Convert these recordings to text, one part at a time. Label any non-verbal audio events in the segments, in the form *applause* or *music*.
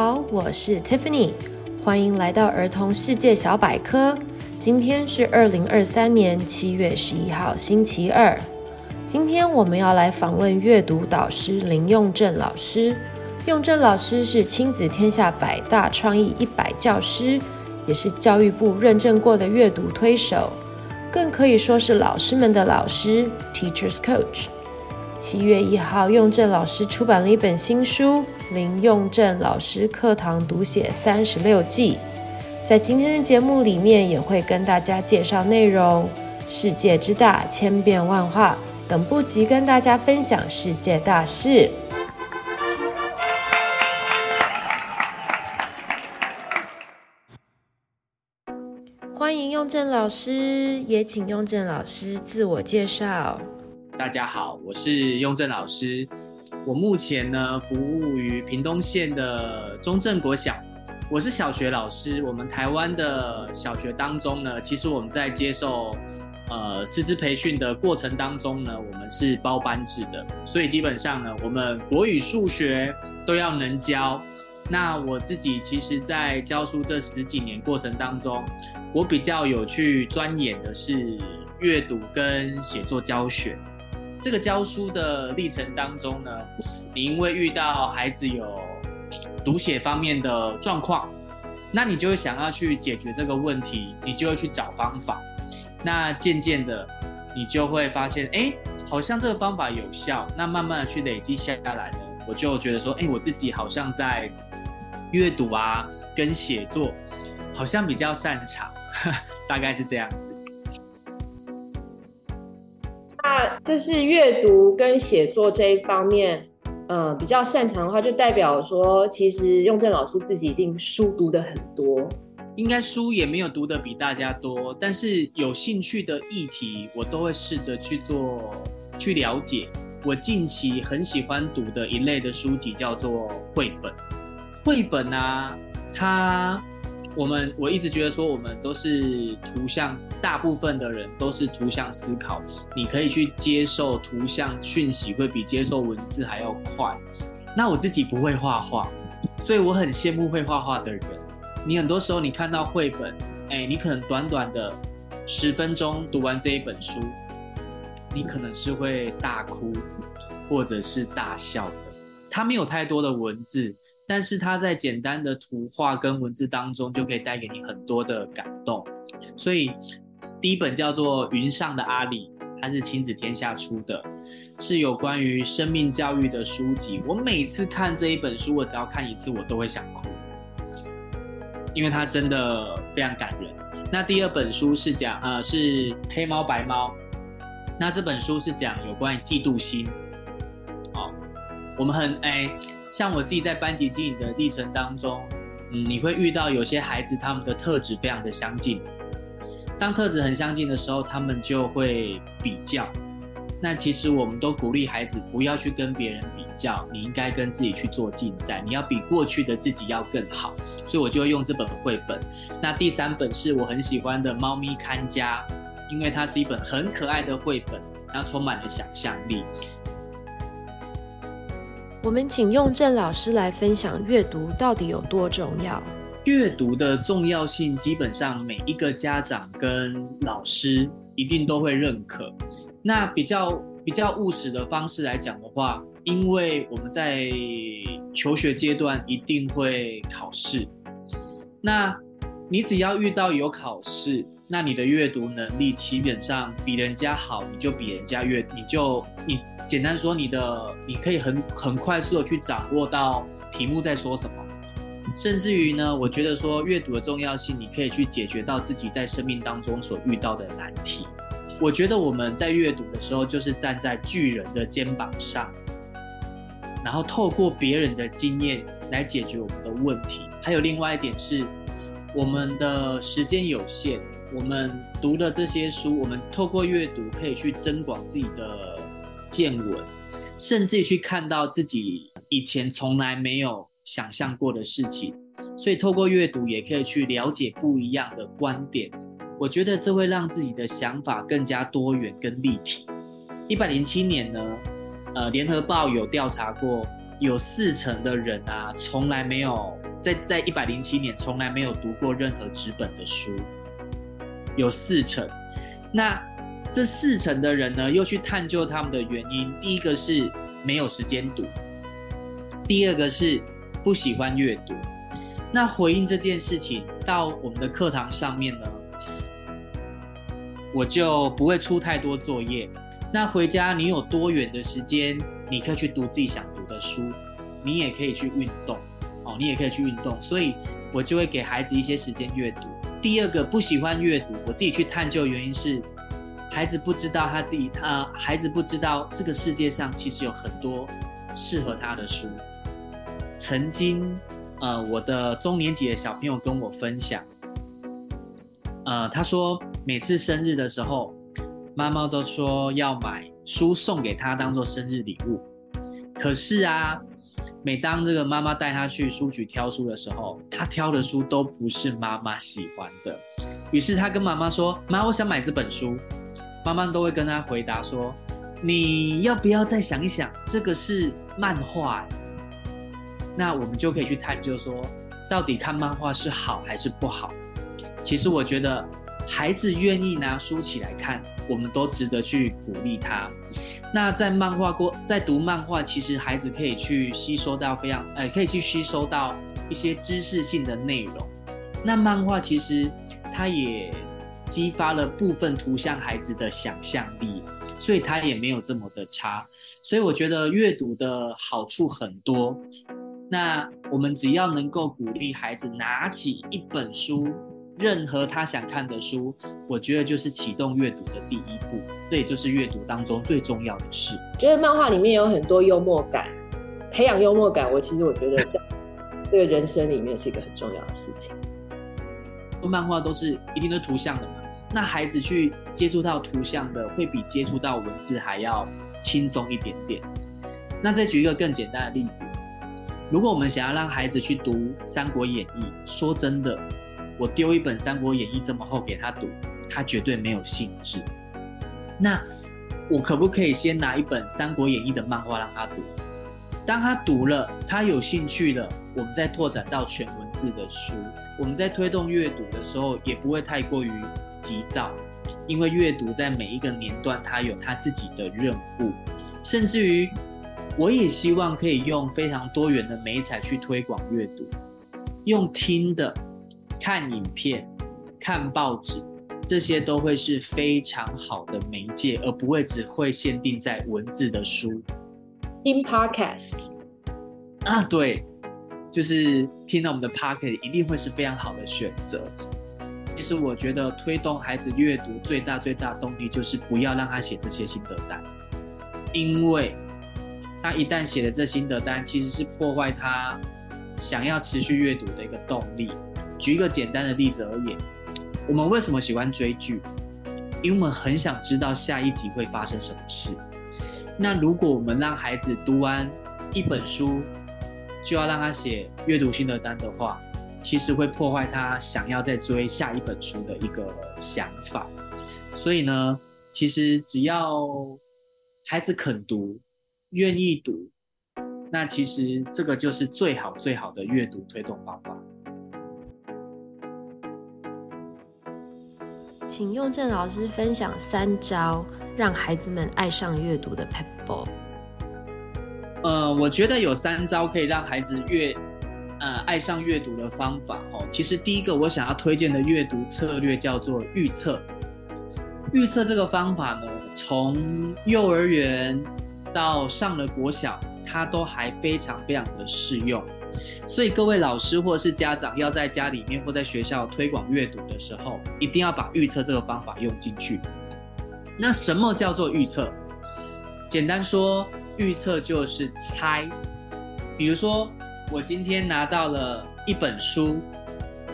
好，我是 Tiffany，欢迎来到儿童世界小百科。今天是二零二三年七月十一号，星期二。今天我们要来访问阅读导师林用正老师。用正老师是亲子天下百大创意一百教师，也是教育部认证过的阅读推手，更可以说是老师们的老师 （Teachers Coach）。七月一号，用正老师出版了一本新书《林用正老师课堂读写三十六计》。在今天的节目里面，也会跟大家介绍内容。世界之大，千变万化。等不及跟大家分享世界大事。欢迎用正老师，也请用正老师自我介绍。大家好，我是用正老师。我目前呢服务于屏东县的中正国小，我是小学老师。我们台湾的小学当中呢，其实我们在接受。呃，师资培训的过程当中呢，我们是包班制的，所以基本上呢，我们国语、数学都要能教。那我自己其实，在教书这十几年过程当中，我比较有去钻研的是阅读跟写作教学。这个教书的历程当中呢，你因为遇到孩子有读写方面的状况，那你就会想要去解决这个问题，你就会去找方法。那渐渐的，你就会发现，哎，好像这个方法有效。那慢慢的去累积下来呢，我就觉得说，哎，我自己好像在阅读啊，跟写作，好像比较擅长，*laughs* 大概是这样子。就是阅读跟写作这一方面，呃，比较擅长的话，就代表说，其实用正老师自己一定书读得很多。应该书也没有读得比大家多，但是有兴趣的议题，我都会试着去做去了解。我近期很喜欢读的一类的书籍叫做绘本。绘本啊，它我们我一直觉得说，我们都是图像，大部分的人都是图像思考。你可以去接受图像讯息，会比接受文字还要快。那我自己不会画画，所以我很羡慕会画画的人。你很多时候，你看到绘本，哎，你可能短短的十分钟读完这一本书，你可能是会大哭，或者是大笑的。它没有太多的文字，但是它在简单的图画跟文字当中，就可以带给你很多的感动。所以第一本叫做《云上的阿里》，它是亲子天下出的，是有关于生命教育的书籍。我每次看这一本书，我只要看一次，我都会想哭。因为它真的非常感人。那第二本书是讲，呃，是黑猫白猫。那这本书是讲有关于嫉妒心。哦，我们很哎，像我自己在班级经营的历程当中，嗯，你会遇到有些孩子他们的特质非常的相近。当特质很相近的时候，他们就会比较。那其实我们都鼓励孩子不要去跟别人比较，你应该跟自己去做竞赛，你要比过去的自己要更好。所以我就会用这本绘本。那第三本是我很喜欢的《猫咪看家》，因为它是一本很可爱的绘本，然后充满了想象力。我们请用正老师来分享阅读到底有多重要。阅读的重要性，基本上每一个家长跟老师一定都会认可。那比较比较务实的方式来讲的话，因为我们在求学阶段一定会考试。那你只要遇到有考试，那你的阅读能力基本上比人家好，你就比人家阅，你就你简单说，你的你可以很很快速的去掌握到题目在说什么，甚至于呢，我觉得说阅读的重要性，你可以去解决到自己在生命当中所遇到的难题。我觉得我们在阅读的时候，就是站在巨人的肩膀上，然后透过别人的经验来解决我们的问题。还有另外一点是，我们的时间有限，我们读的这些书，我们透过阅读可以去增广自己的见闻，甚至去看到自己以前从来没有想象过的事情。所以透过阅读也可以去了解不一样的观点。我觉得这会让自己的想法更加多元跟立体。一百零七年呢，呃，联合报有调查过。有四成的人啊，从来没有在在一百零七年从来没有读过任何纸本的书，有四成。那这四成的人呢，又去探究他们的原因。第一个是没有时间读，第二个是不喜欢阅读。那回应这件事情到我们的课堂上面呢，我就不会出太多作业。那回家你有多远的时间，你可以去读自己想读的书，你也可以去运动，哦，你也可以去运动。所以我就会给孩子一些时间阅读。第二个不喜欢阅读，我自己去探究原因是，孩子不知道他自己，他孩子不知道这个世界上其实有很多适合他的书。曾经，呃，我的中年级的小朋友跟我分享，呃，他说每次生日的时候。妈妈都说要买书送给他当做生日礼物，可是啊，每当这个妈妈带他去书局挑书的时候，他挑的书都不是妈妈喜欢的。于是他跟妈妈说：“妈，我想买这本书。”妈妈都会跟他回答说：“你要不要再想一想？这个是漫画。”那我们就可以去探究说，到底看漫画是好还是不好？其实我觉得。孩子愿意拿书起来看，我们都值得去鼓励他。那在漫画过，在读漫画，其实孩子可以去吸收到非常，呃，可以去吸收到一些知识性的内容。那漫画其实它也激发了部分图像孩子的想象力，所以它也没有这么的差。所以我觉得阅读的好处很多。那我们只要能够鼓励孩子拿起一本书。任何他想看的书，我觉得就是启动阅读的第一步，这也就是阅读当中最重要的事。觉得漫画里面有很多幽默感，培养幽默感，我其实我觉得 *laughs* 在这个人生里面是一个很重要的事情。漫画都是一定的图像的嘛，那孩子去接触到图像的，会比接触到文字还要轻松一点点。那再举一个更简单的例子，如果我们想要让孩子去读《三国演义》，说真的。我丢一本《三国演义》这么厚给他读，他绝对没有兴致。那我可不可以先拿一本《三国演义》的漫画让他读？当他读了，他有兴趣了，我们再拓展到全文字的书。我们在推动阅读的时候，也不会太过于急躁，因为阅读在每一个年段，它有它自己的任务。甚至于，我也希望可以用非常多元的媒材去推广阅读，用听的。看影片、看报纸，这些都会是非常好的媒介，而不会只会限定在文字的书。听 Podcast 啊，对，就是听到我们的 Podcast 一定会是非常好的选择。其实我觉得推动孩子阅读最大最大动力就是不要让他写这些心得单，因为他一旦写了这心得单，其实是破坏他想要持续阅读的一个动力。举一个简单的例子而言，我们为什么喜欢追剧？因为我们很想知道下一集会发生什么事。那如果我们让孩子读完一本书，就要让他写阅读心得单的话，其实会破坏他想要再追下一本书的一个想法。所以呢，其实只要孩子肯读、愿意读，那其实这个就是最好最好的阅读推动方法。请用正老师分享三招让孩子们爱上阅读的撇步。呃，我觉得有三招可以让孩子阅呃爱上阅读的方法哦。其实第一个我想要推荐的阅读策略叫做预测。预测这个方法呢，从幼儿园到上了国小，它都还非常非常的适用。所以各位老师或者是家长要在家里面或在学校推广阅读的时候，一定要把预测这个方法用进去。那什么叫做预测？简单说，预测就是猜。比如说，我今天拿到了一本书，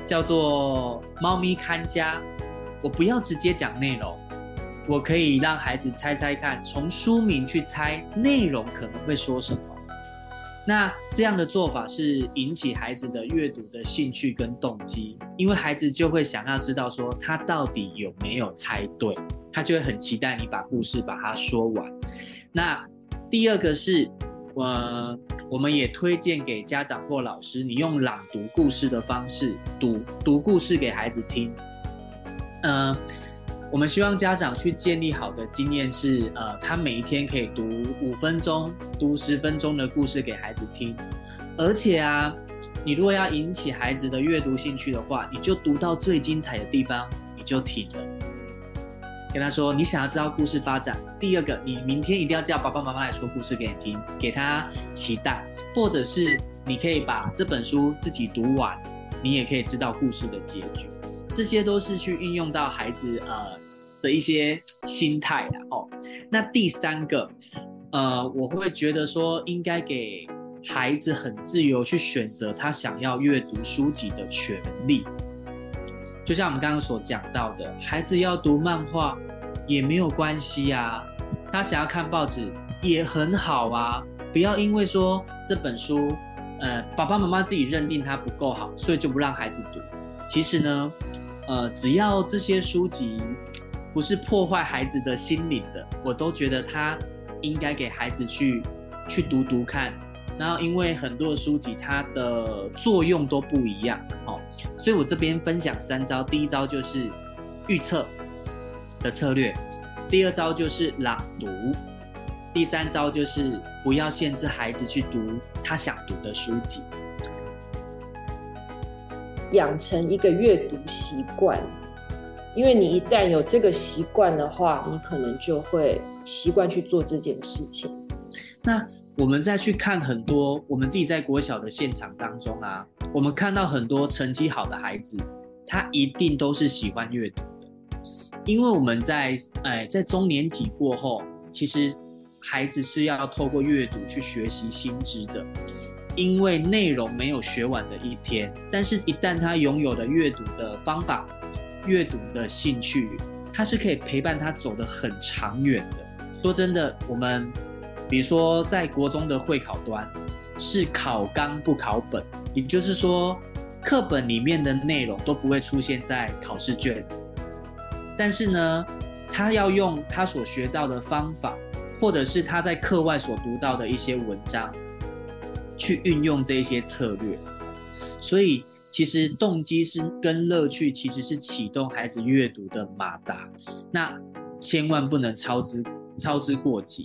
叫做《猫咪看家》，我不要直接讲内容，我可以让孩子猜猜看，从书名去猜内容可能会说什么。那这样的做法是引起孩子的阅读的兴趣跟动机，因为孩子就会想要知道说他到底有没有猜对，他就会很期待你把故事把它说完。那第二个是，呃，我我们也推荐给家长或老师，你用朗读故事的方式读读故事给孩子听。呃，我们希望家长去建立好的经验是，呃，他每一天可以读五分钟、读十分钟的故事给孩子听。而且啊，你如果要引起孩子的阅读兴趣的话，你就读到最精彩的地方，你就停了。跟他说，你想要知道故事发展。第二个，你明天一定要叫爸爸妈妈来说故事给你听，给他期待，或者是你可以把这本书自己读完，你也可以知道故事的结局。这些都是去运用到孩子呃的一些心态的哦。那第三个，呃，我会觉得说应该给孩子很自由去选择他想要阅读书籍的权利。就像我们刚刚所讲到的，孩子要读漫画也没有关系啊，他想要看报纸也很好啊。不要因为说这本书，呃，爸爸妈妈自己认定它不够好，所以就不让孩子读。其实呢，呃，只要这些书籍不是破坏孩子的心灵的，我都觉得他应该给孩子去去读读看。然后，因为很多的书籍它的作用都不一样哦，所以我这边分享三招。第一招就是预测的策略，第二招就是朗读，第三招就是不要限制孩子去读他想读的书籍，养成一个阅读习惯。因为你一旦有这个习惯的话，你可能就会习惯去做这件事情。那。我们再去看很多我们自己在国小的现场当中啊，我们看到很多成绩好的孩子，他一定都是喜欢阅读的，因为我们在哎在中年级过后，其实孩子是要透过阅读去学习新知的，因为内容没有学完的一天，但是一旦他拥有了阅读的方法、阅读的兴趣，他是可以陪伴他走得很长远的。说真的，我们。比如说，在国中的会考端是考纲不考本，也就是说，课本里面的内容都不会出现在考试卷。但是呢，他要用他所学到的方法，或者是他在课外所读到的一些文章，去运用这些策略。所以，其实动机是跟乐趣，其实是启动孩子阅读的马达。那千万不能操之操之过急。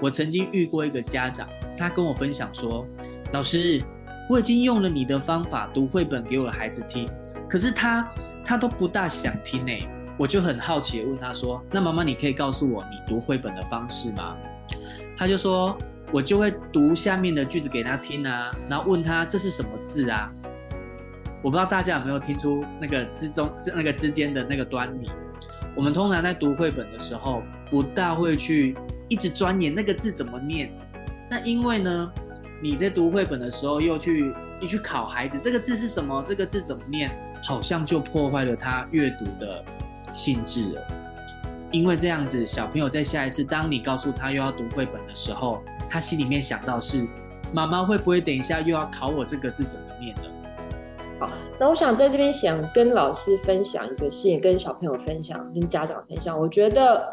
我曾经遇过一个家长，他跟我分享说：“老师，我已经用了你的方法读绘本给我的孩子听，可是他他都不大想听诶。”我就很好奇的问他说：“那妈妈，你可以告诉我你读绘本的方式吗？”他就说：“我就会读下面的句子给他听啊，然后问他这是什么字啊？”我不知道大家有没有听出那个之中那个之间的那个端倪。我们通常在读绘本的时候，不大会去。一直钻研那个字怎么念，那因为呢，你在读绘本的时候又去一去考孩子，这个字是什么？这个字怎么念？好像就破坏了他阅读的性质了。因为这样子，小朋友在下一次当你告诉他又要读绘本的时候，他心里面想到是妈妈会不会等一下又要考我这个字怎么念呢？好，那我想在这边想跟老师分享一个事，跟小朋友分享，跟家长分享，我觉得。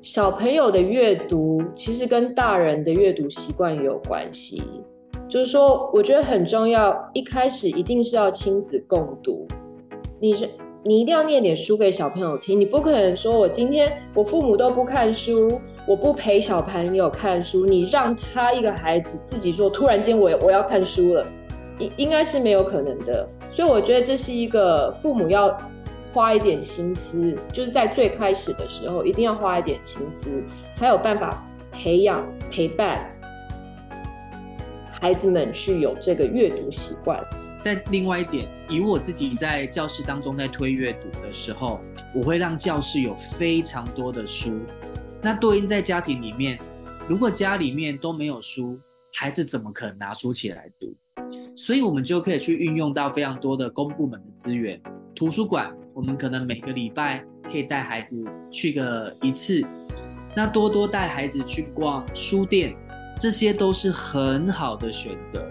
小朋友的阅读其实跟大人的阅读习惯也有关系，就是说，我觉得很重要。一开始一定是要亲子共读，你是你一定要念点书给小朋友听，你不可能说我今天我父母都不看书，我不陪小朋友看书，你让他一个孩子自己说，突然间我我要看书了，应应该是没有可能的。所以我觉得这是一个父母要。花一点心思，就是在最开始的时候，一定要花一点心思，才有办法培养、陪伴孩子们去有这个阅读习惯。在另外一点，以我自己在教室当中在推阅读的时候，我会让教室有非常多的书。那对应在家庭里面，如果家里面都没有书，孩子怎么可能拿书起来读？所以，我们就可以去运用到非常多的公部门的资源，图书馆。我们可能每个礼拜可以带孩子去个一次，那多多带孩子去逛书店，这些都是很好的选择。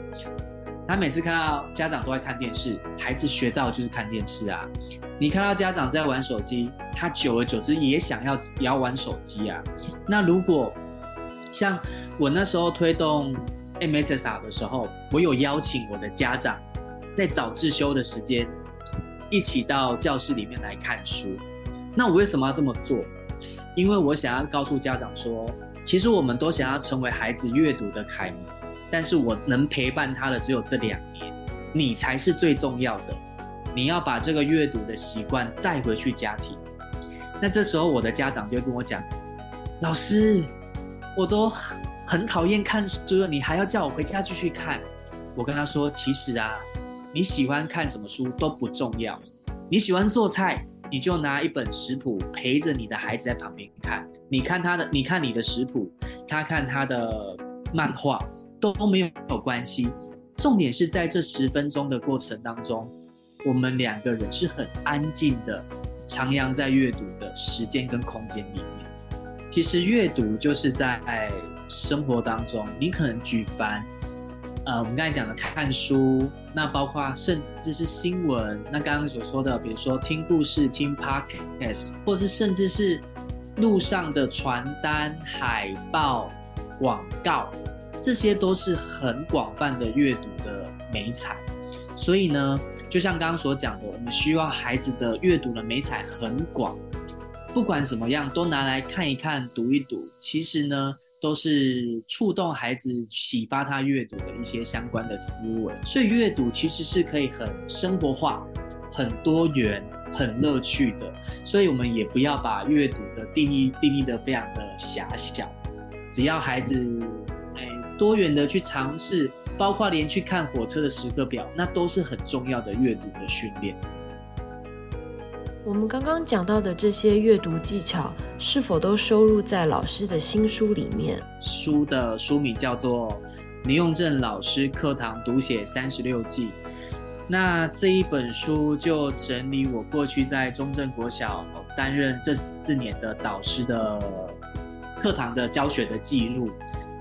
他每次看到家长都在看电视，孩子学到就是看电视啊。你看到家长在玩手机，他久而久之也想要也要玩手机啊。那如果像我那时候推动 MSSR 的时候，我有邀请我的家长在早自修的时间一起到教室里面来看书。那我为什么要这么做？因为我想要告诉家长说，其实我们都想要成为孩子阅读的楷模，但是我能陪伴他的只有这两年，你才是最重要的。你要把这个阅读的习惯带回去家庭。那这时候我的家长就跟我讲，老师，我都很讨厌看书，你还要叫我回家继续看？我跟他说，其实啊，你喜欢看什么书都不重要。你喜欢做菜，你就拿一本食谱陪着你的孩子在旁边看。你看他的，你看你的食谱，他看他的漫画都没有有关系。重点是在这十分钟的过程当中，我们两个人是很安静的，徜徉在阅读的时间跟空间里面。其实阅读就是在。生活当中，你可能举凡，呃，我们刚才讲的看书，那包括甚至是新闻，那刚刚所说的，比如说听故事、听 podcast，或是甚至是路上的传单、海报、广告，这些都是很广泛的阅读的美彩。所以呢，就像刚刚所讲的，我们需要孩子的阅读的美彩很广，不管怎么样，都拿来看一看、读一读。其实呢。都是触动孩子、启发他阅读的一些相关的思维，所以阅读其实是可以很生活化、很多元、很乐趣的。所以我们也不要把阅读的定义定义得非常的狭小，只要孩子哎多元的去尝试，包括连去看火车的时刻表，那都是很重要的阅读的训练。我们刚刚讲到的这些阅读技巧，是否都收录在老师的新书里面？书的书名叫做《林用正老师课堂读写三十六计》。那这一本书就整理我过去在中正国小担任这四年的导师的课堂的教学的记录，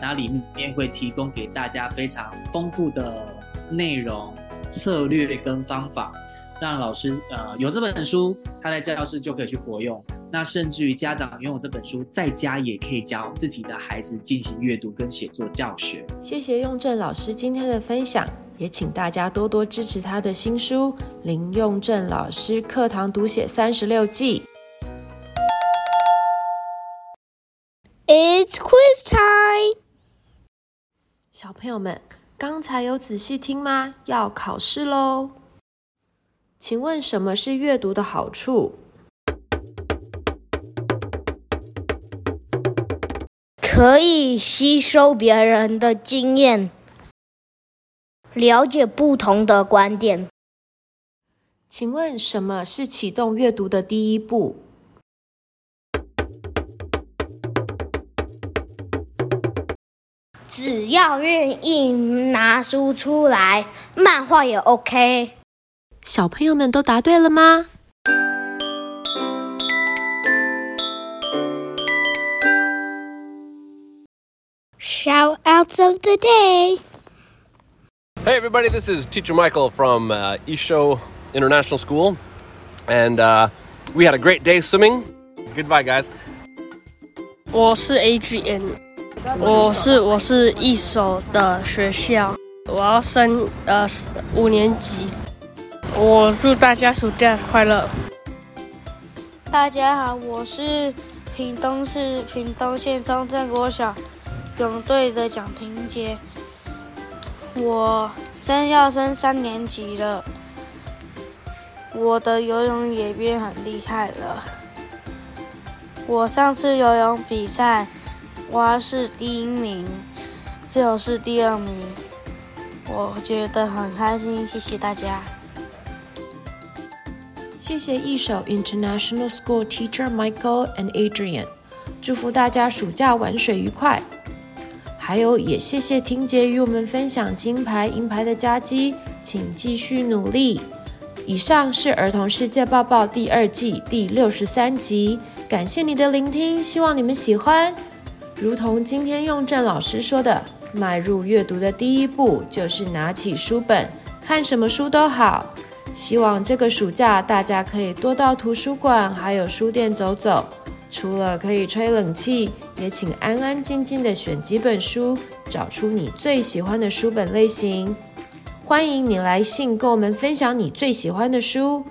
那里面会提供给大家非常丰富的内容、策略跟方法。让老师呃有这本书，他在教室就可以去活用。那甚至于家长拥有这本书，在家也可以教自己的孩子进行阅读跟写作教学。谢谢用正老师今天的分享，也请大家多多支持他的新书《林用正老师课堂读写三十六计》。It's quiz time！小朋友们，刚才有仔细听吗？要考试喽！请问什么是阅读的好处？可以吸收别人的经验，了解不同的观点。请问什么是启动阅读的第一步？只要愿意拿书出来，漫画也 OK。小朋友们都答对了吗？Shoutouts of the day. Hey everybody, this is Teacher Michael from uh, Isho International School, and uh, we had a great day swimming. Goodbye, guys. 我是 Adrian，我是我是一手的学校，我要升呃五年级。 我祝大家暑假快乐！大家好，我是屏东市屏东县中正国小泳队的蒋婷杰，我真要升三年级了，我的游泳也变很厉害了。我上次游泳比赛，蛙是第一名，自由是第二名，我觉得很开心，谢谢大家。谢谢一手 International School Teacher Michael and Adrian，祝福大家暑假玩水愉快。还有也谢谢婷姐与我们分享金牌银牌的佳绩，请继续努力。以上是儿童世界报报第二季第六十三集，感谢你的聆听，希望你们喜欢。如同今天用正老师说的，迈入阅读的第一步就是拿起书本，看什么书都好。希望这个暑假大家可以多到图书馆还有书店走走，除了可以吹冷气，也请安安静静的选几本书，找出你最喜欢的书本类型。欢迎你来信跟我们分享你最喜欢的书。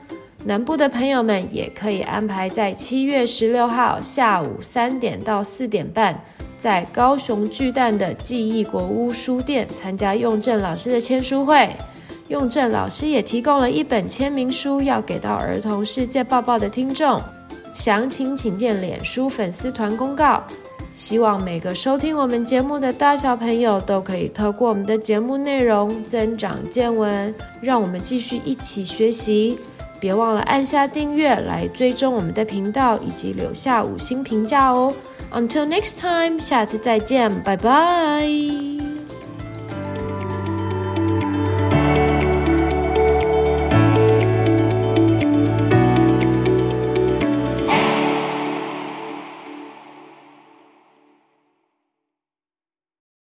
南部的朋友们也可以安排在七月十六号下午三点到四点半，在高雄巨蛋的记忆国屋书店参加用正老师的签书会。用正老师也提供了一本签名书要给到儿童世界报报的听众，详情请见脸书粉丝团公告。希望每个收听我们节目的大小朋友都可以透过我们的节目内容增长见闻，让我们继续一起学习。别忘了按下订阅来追踪我们的频道，以及留下五星评价哦。Until next time，下次再见，拜拜。